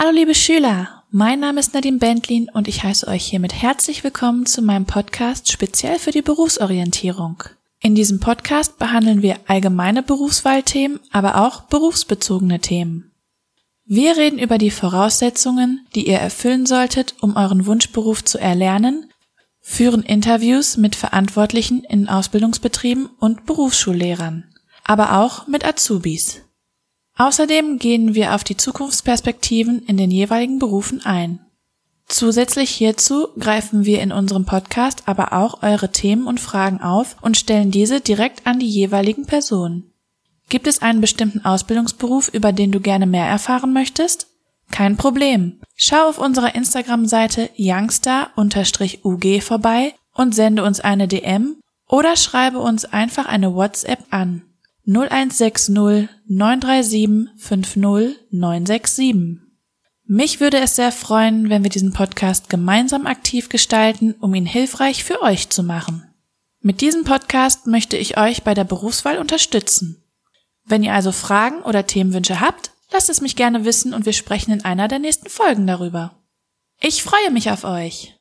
Hallo liebe Schüler, mein Name ist Nadine Bentlin und ich heiße euch hiermit herzlich willkommen zu meinem Podcast speziell für die Berufsorientierung. In diesem Podcast behandeln wir allgemeine Berufswahlthemen, aber auch berufsbezogene Themen. Wir reden über die Voraussetzungen, die ihr erfüllen solltet, um euren Wunschberuf zu erlernen, führen Interviews mit Verantwortlichen in Ausbildungsbetrieben und Berufsschullehrern, aber auch mit Azubis. Außerdem gehen wir auf die Zukunftsperspektiven in den jeweiligen Berufen ein. Zusätzlich hierzu greifen wir in unserem Podcast aber auch eure Themen und Fragen auf und stellen diese direkt an die jeweiligen Personen. Gibt es einen bestimmten Ausbildungsberuf, über den du gerne mehr erfahren möchtest? Kein Problem. Schau auf unserer Instagram-Seite youngster-ug vorbei und sende uns eine DM oder schreibe uns einfach eine WhatsApp an 0160 937 50 967. Mich würde es sehr freuen, wenn wir diesen Podcast gemeinsam aktiv gestalten, um ihn hilfreich für euch zu machen. Mit diesem Podcast möchte ich euch bei der Berufswahl unterstützen. Wenn ihr also Fragen oder Themenwünsche habt, lasst es mich gerne wissen und wir sprechen in einer der nächsten Folgen darüber. Ich freue mich auf euch.